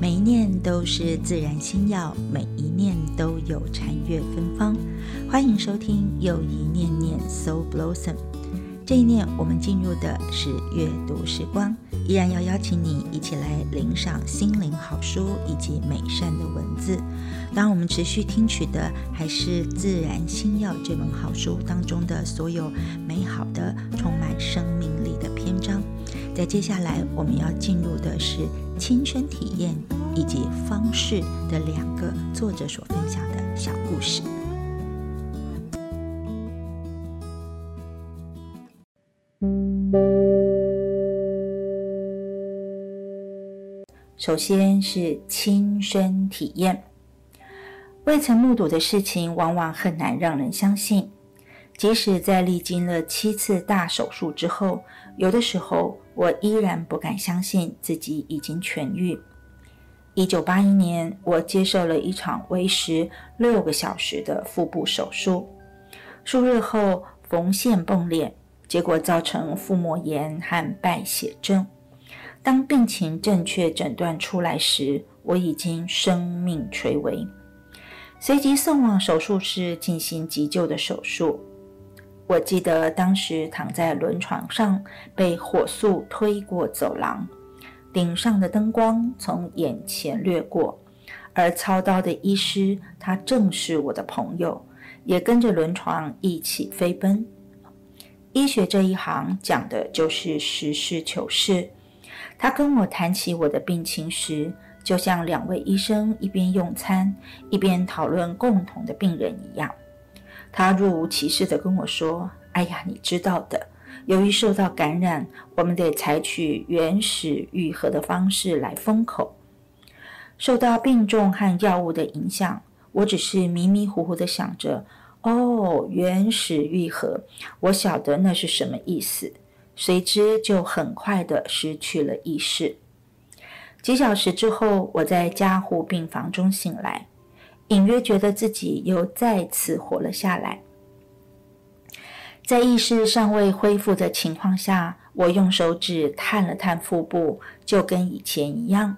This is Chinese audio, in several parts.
每一念都是自然心药，每一念都有禅悦芬芳。欢迎收听又一念念 Soul Blossom。这一念我们进入的是阅读时光，依然要邀请你一起来领赏心灵好书以及美善的文字。当，我们持续听取的还是《自然心药》这本好书当中的所有美好的、充满生命力的篇章。在接下来，我们要进入的是亲身体验以及方式的两个作者所分享的小故事。首先是亲身体验，未曾目睹的事情，往往很难让人相信。即使在历经了七次大手术之后，有的时候我依然不敢相信自己已经痊愈。一九八一年，我接受了一场为时六个小时的腹部手术，数日后缝线崩裂，结果造成腹膜炎和败血症。当病情正确诊断出来时，我已经生命垂危，随即送往手术室进行急救的手术。我记得当时躺在轮床上，被火速推过走廊，顶上的灯光从眼前掠过，而操刀的医师，他正是我的朋友，也跟着轮床一起飞奔。医学这一行讲的就是实事求是。他跟我谈起我的病情时，就像两位医生一边用餐一边讨论共同的病人一样。他若无其事地跟我说：“哎呀，你知道的，由于受到感染，我们得采取原始愈合的方式来封口。受到病重和药物的影响，我只是迷迷糊糊地想着：哦，原始愈合，我晓得那是什么意思。随之就很快地失去了意识。几小时之后，我在加护病房中醒来。”隐约觉得自己又再次活了下来，在意识尚未恢复的情况下，我用手指探了探腹部，就跟以前一样，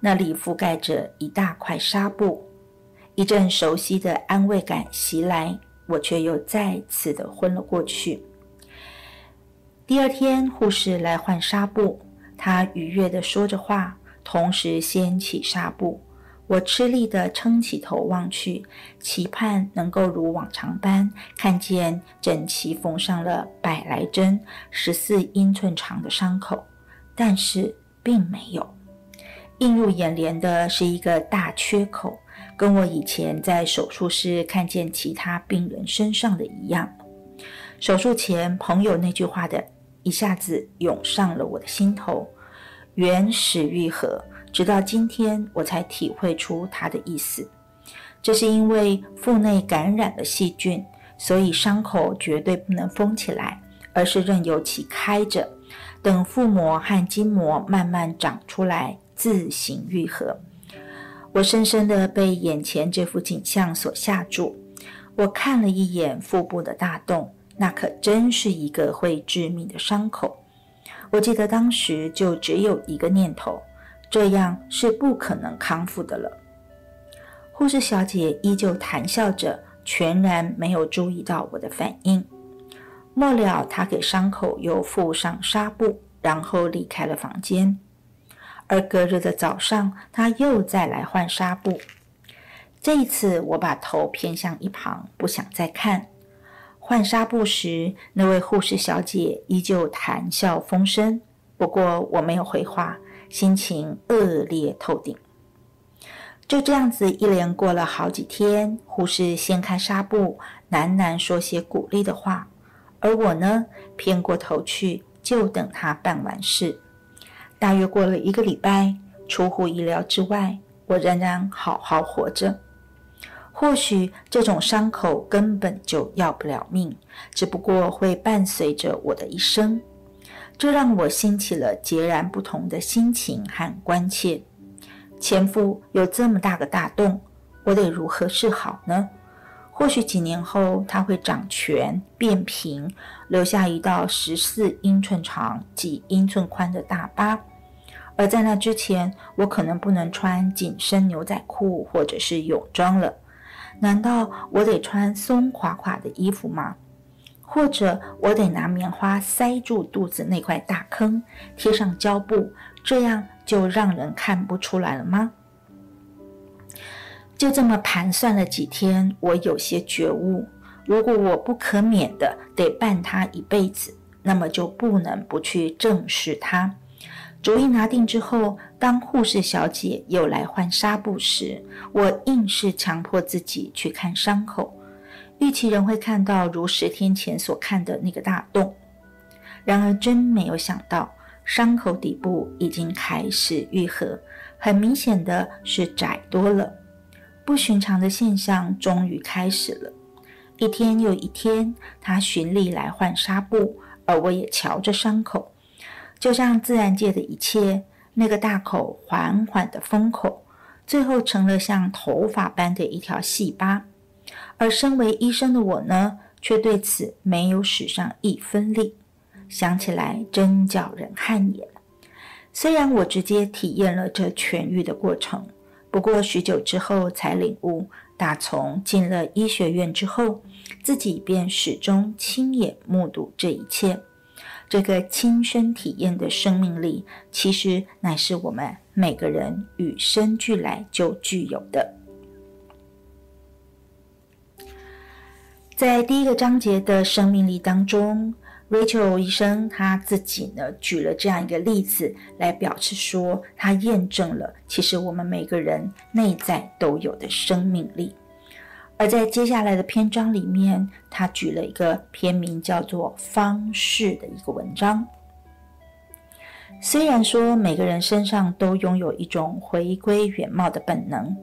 那里覆盖着一大块纱布。一阵熟悉的安慰感袭来，我却又再次的昏了过去。第二天，护士来换纱布，她愉悦地说着话，同时掀起纱布。我吃力地撑起头望去，期盼能够如往常般看见整齐缝上了百来针、十四英寸长的伤口，但是并没有。映入眼帘的是一个大缺口，跟我以前在手术室看见其他病人身上的一样。手术前朋友那句话的一下子涌上了我的心头：原始愈合。直到今天，我才体会出他的意思。这是因为腹内感染了细菌，所以伤口绝对不能封起来，而是任由其开着，等腹膜和筋膜慢慢长出来，自行愈合。我深深地被眼前这幅景象所吓住。我看了一眼腹部的大洞，那可真是一个会致命的伤口。我记得当时就只有一个念头。这样是不可能康复的了。护士小姐依旧谈笑着，全然没有注意到我的反应。末了，她给伤口又敷上纱布，然后离开了房间。而隔日的早上，她又再来换纱布。这一次，我把头偏向一旁，不想再看。换纱布时，那位护士小姐依旧谈笑风生，不过我没有回话。心情恶劣透顶，就这样子一连过了好几天。护士掀开纱布，喃喃说些鼓励的话，而我呢，偏过头去，就等他办完事。大约过了一个礼拜，出乎意料之外，我仍然好好活着。或许这种伤口根本就要不了命，只不过会伴随着我的一生。这让我兴起了截然不同的心情和关切。前夫有这么大个大洞，我得如何是好呢？或许几年后它会长全变平，留下一道十四英寸长、几英寸宽的大疤，而在那之前，我可能不能穿紧身牛仔裤或者是泳装了。难道我得穿松垮垮的衣服吗？或者我得拿棉花塞住肚子那块大坑，贴上胶布，这样就让人看不出来了吗？就这么盘算了几天，我有些觉悟：如果我不可免的得伴他一辈子，那么就不能不去正视他。主意拿定之后，当护士小姐又来换纱布时，我硬是强迫自己去看伤口。预期人会看到如十天前所看的那个大洞，然而真没有想到，伤口底部已经开始愈合，很明显的是窄多了。不寻常的现象终于开始了。一天又一天，他循例来换纱布，而我也瞧着伤口，就像自然界的一切，那个大口缓缓的封口，最后成了像头发般的一条细疤。而身为医生的我呢，却对此没有使上一分力。想起来真叫人汗颜。虽然我直接体验了这痊愈的过程，不过许久之后才领悟，打从进了医学院之后，自己便始终亲眼目睹这一切。这个亲身体验的生命力，其实乃是我们每个人与生俱来就具有的。在第一个章节的生命力当中，Rachel 医生他自己呢举了这样一个例子来表示说，他验证了其实我们每个人内在都有的生命力。而在接下来的篇章里面，他举了一个篇名叫做“方式”的一个文章。虽然说每个人身上都拥有一种回归原貌的本能。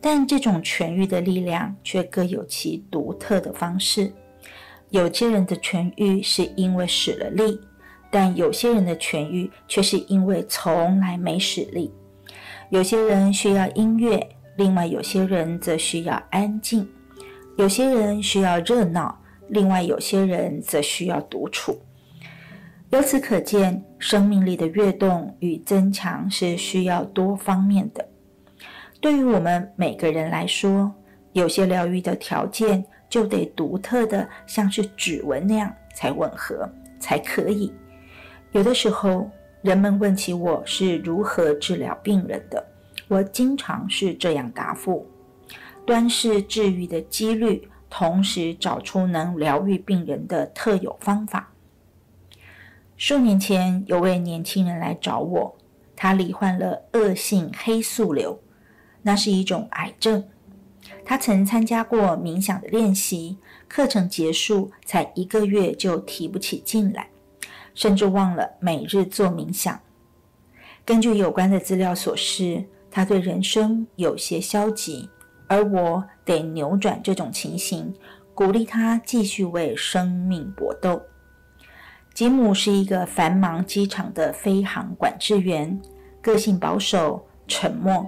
但这种痊愈的力量却各有其独特的方式。有些人的痊愈是因为使了力，但有些人的痊愈却是因为从来没使力。有些人需要音乐，另外有些人则需要安静；有些人需要热闹，另外有些人则需要独处。由此可见，生命力的跃动与增强是需要多方面的。对于我们每个人来说，有些疗愈的条件就得独特的，像是指纹那样才吻合才可以。有的时候，人们问起我是如何治疗病人的，我经常是这样答复：端视治愈的几率，同时找出能疗愈病人的特有方法。数年前，有位年轻人来找我，他罹患了恶性黑素瘤。那是一种癌症。他曾参加过冥想的练习课程，结束才一个月就提不起劲来，甚至忘了每日做冥想。根据有关的资料所示，他对人生有些消极，而我得扭转这种情形，鼓励他继续为生命搏斗。吉姆是一个繁忙机场的飞行管制员，个性保守、沉默。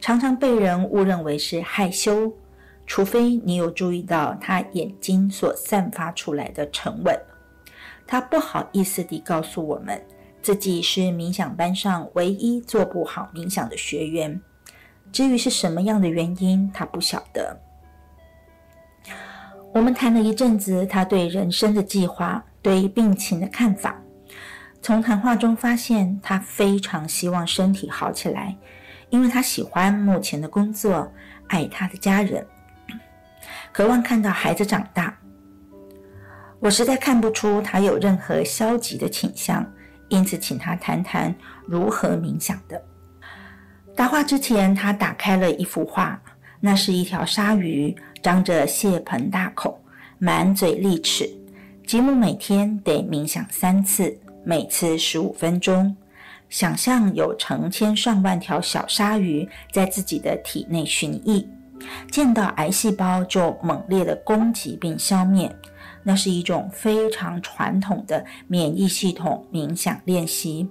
常常被人误认为是害羞，除非你有注意到他眼睛所散发出来的沉稳。他不好意思地告诉我们，自己是冥想班上唯一做不好冥想的学员。至于是什么样的原因，他不晓得。我们谈了一阵子他对人生的计划、对病情的看法。从谈话中发现，他非常希望身体好起来。因为他喜欢目前的工作，爱他的家人，渴望看到孩子长大。我实在看不出他有任何消极的倾向，因此请他谈谈如何冥想的。答话之前，他打开了一幅画，那是一条鲨鱼，张着血盆大口，满嘴利齿。吉姆每天得冥想三次，每次十五分钟。想象有成千上万条小鲨鱼在自己的体内巡弋，见到癌细胞就猛烈的攻击并消灭。那是一种非常传统的免疫系统冥想练习，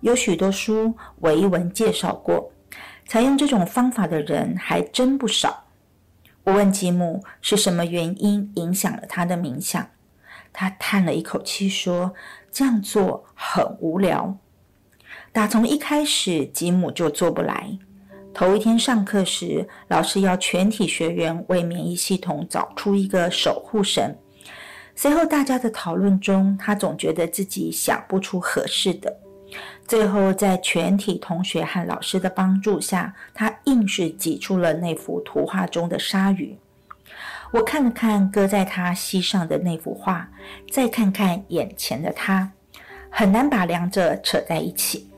有许多书维文介绍过。采用这种方法的人还真不少。我问吉姆是什么原因影响了他的冥想，他叹了一口气说：“这样做很无聊。”打从一开始，吉姆就做不来。头一天上课时，老师要全体学员为免疫系统找出一个守护神。随后大家的讨论中，他总觉得自己想不出合适的。最后，在全体同学和老师的帮助下，他硬是挤出了那幅图画中的鲨鱼。我看了看搁在他膝上的那幅画，再看看眼前的他，很难把两者扯在一起。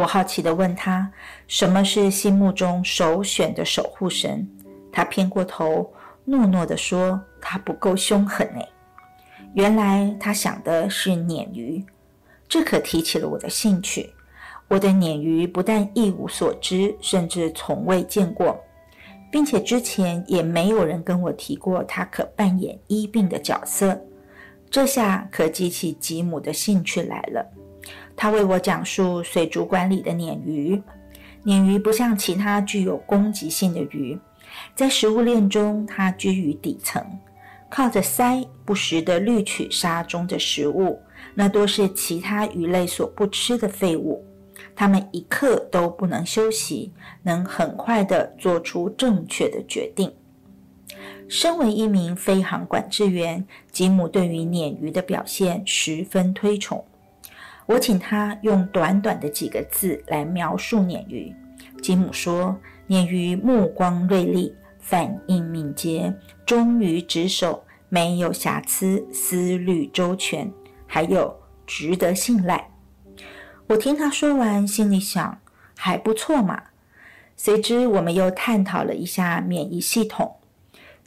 我好奇地问他：“什么是心目中首选的守护神？”他偏过头，诺诺地说：“他不够凶狠呢。”原来他想的是鲶鱼，这可提起了我的兴趣。我对鲶鱼不但一无所知，甚至从未见过，并且之前也没有人跟我提过它可扮演医病的角色。这下可激起吉姆的兴趣来了。他为我讲述水族馆里的鲶鱼。鲶鱼不像其他具有攻击性的鱼，在食物链中它居于底层，靠着鳃不时地滤取沙中的食物，那多是其他鱼类所不吃的废物。它们一刻都不能休息，能很快地做出正确的决定。身为一名飞航管制员，吉姆对于鲶鱼的表现十分推崇。我请他用短短的几个字来描述鲶鱼。吉姆说：“鲶鱼目光锐利，反应敏捷，忠于职守，没有瑕疵，思虑周全，还有值得信赖。”我听他说完，心里想：还不错嘛。随之，我们又探讨了一下免疫系统。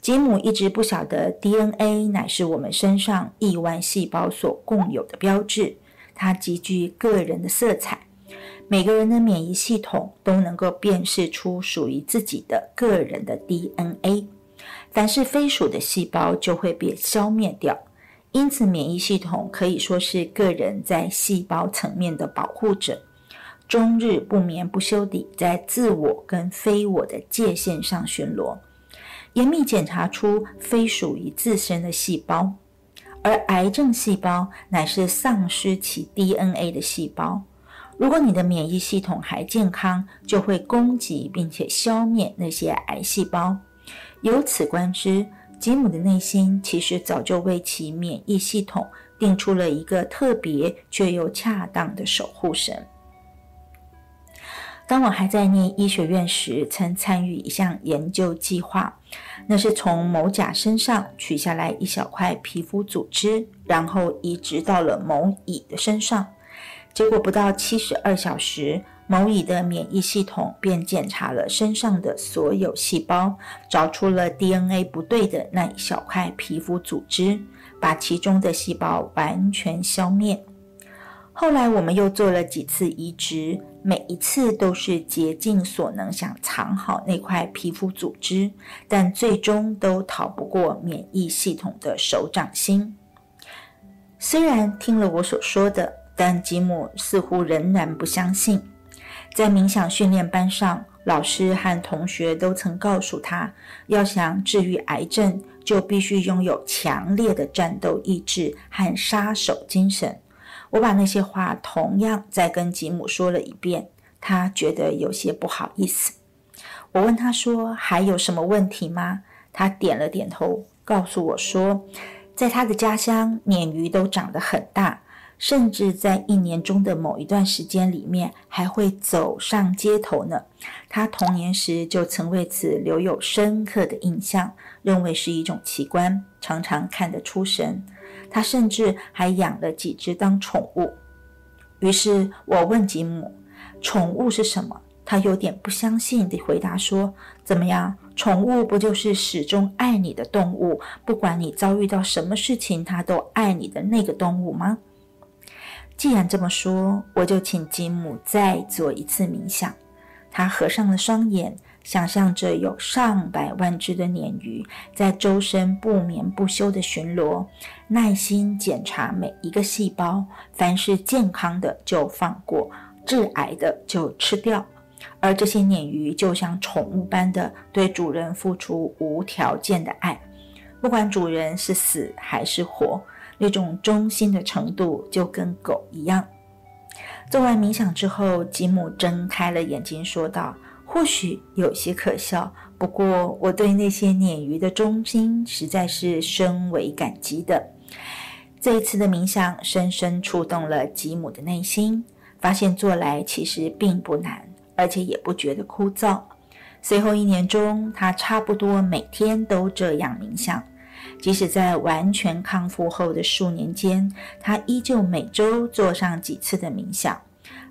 吉姆一直不晓得 DNA 乃是我们身上亿万细胞所共有的标志。它极具个人的色彩，每个人的免疫系统都能够辨识出属于自己的个人的 DNA。凡是非属的细胞就会被消灭掉，因此免疫系统可以说是个人在细胞层面的保护者，终日不眠不休地在自我跟非我的界限上巡逻，严密检查出非属于自身的细胞。而癌症细胞乃是丧失其 DNA 的细胞。如果你的免疫系统还健康，就会攻击并且消灭那些癌细胞。由此观之，吉姆的内心其实早就为其免疫系统定出了一个特别却又恰当的守护神。当我还在念医学院时，曾参与一项研究计划。那是从某甲身上取下来一小块皮肤组织，然后移植到了某乙的身上。结果不到七十二小时，某乙的免疫系统便检查了身上的所有细胞，找出了 DNA 不对的那一小块皮肤组织，把其中的细胞完全消灭。后来我们又做了几次移植，每一次都是竭尽所能想藏好那块皮肤组织，但最终都逃不过免疫系统的手掌心。虽然听了我所说的，但吉姆似乎仍然不相信。在冥想训练班上，老师和同学都曾告诉他，要想治愈癌症，就必须拥有强烈的战斗意志和杀手精神。我把那些话同样再跟吉姆说了一遍，他觉得有些不好意思。我问他说：“还有什么问题吗？”他点了点头，告诉我说：“在他的家乡，鲶鱼都长得很大，甚至在一年中的某一段时间里面还会走上街头呢。他童年时就曾为此留有深刻的印象，认为是一种奇观，常常看得出神。”他甚至还养了几只当宠物。于是我问吉姆：“宠物是什么？”他有点不相信地回答说：“怎么样？宠物不就是始终爱你的动物？不管你遭遇到什么事情，它都爱你的那个动物吗？”既然这么说，我就请吉姆再做一次冥想。他合上了双眼。想象着有上百万只的鲶鱼在周身不眠不休地巡逻，耐心检查每一个细胞，凡是健康的就放过，致癌的就吃掉。而这些鲶鱼就像宠物般的对主人付出无条件的爱，不管主人是死还是活，那种忠心的程度就跟狗一样。做完冥想之后，吉姆睁开了眼睛，说道：“或许有些可笑，不过我对那些鲶鱼的忠心实在是深为感激的。”这一次的冥想深深触动了吉姆的内心，发现做来其实并不难，而且也不觉得枯燥。随后一年中，他差不多每天都这样冥想。即使在完全康复后的数年间，他依旧每周做上几次的冥想。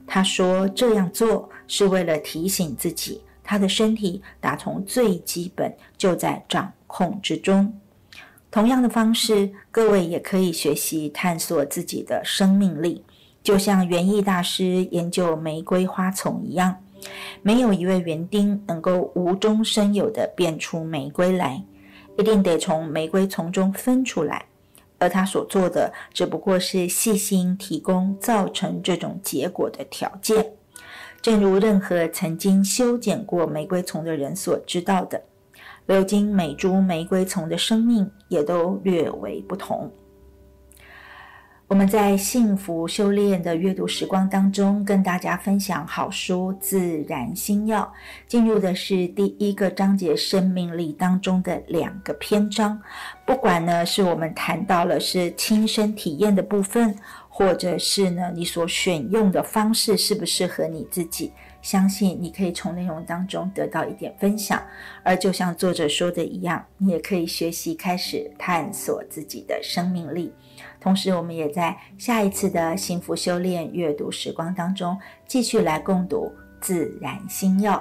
他说：“这样做是为了提醒自己，他的身体打从最基本就在掌控之中。”同样的方式，各位也可以学习探索自己的生命力，就像园艺大师研究玫瑰花丛一样。没有一位园丁能够无中生有地变出玫瑰来。一定得从玫瑰丛中分出来，而他所做的只不过是细心提供造成这种结果的条件。正如任何曾经修剪过玫瑰丛的人所知道的，流经每株玫瑰丛的生命也都略微不同。我们在幸福修炼的阅读时光当中，跟大家分享好书《自然心要》，进入的是第一个章节——生命力当中的两个篇章。不管呢是我们谈到了是亲身体验的部分，或者是呢你所选用的方式适不适合你自己，相信你可以从内容当中得到一点分享。而就像作者说的一样，你也可以学习开始探索自己的生命力。同时，我们也在下一次的幸福修炼阅读时光当中，继续来共读《自然心药》。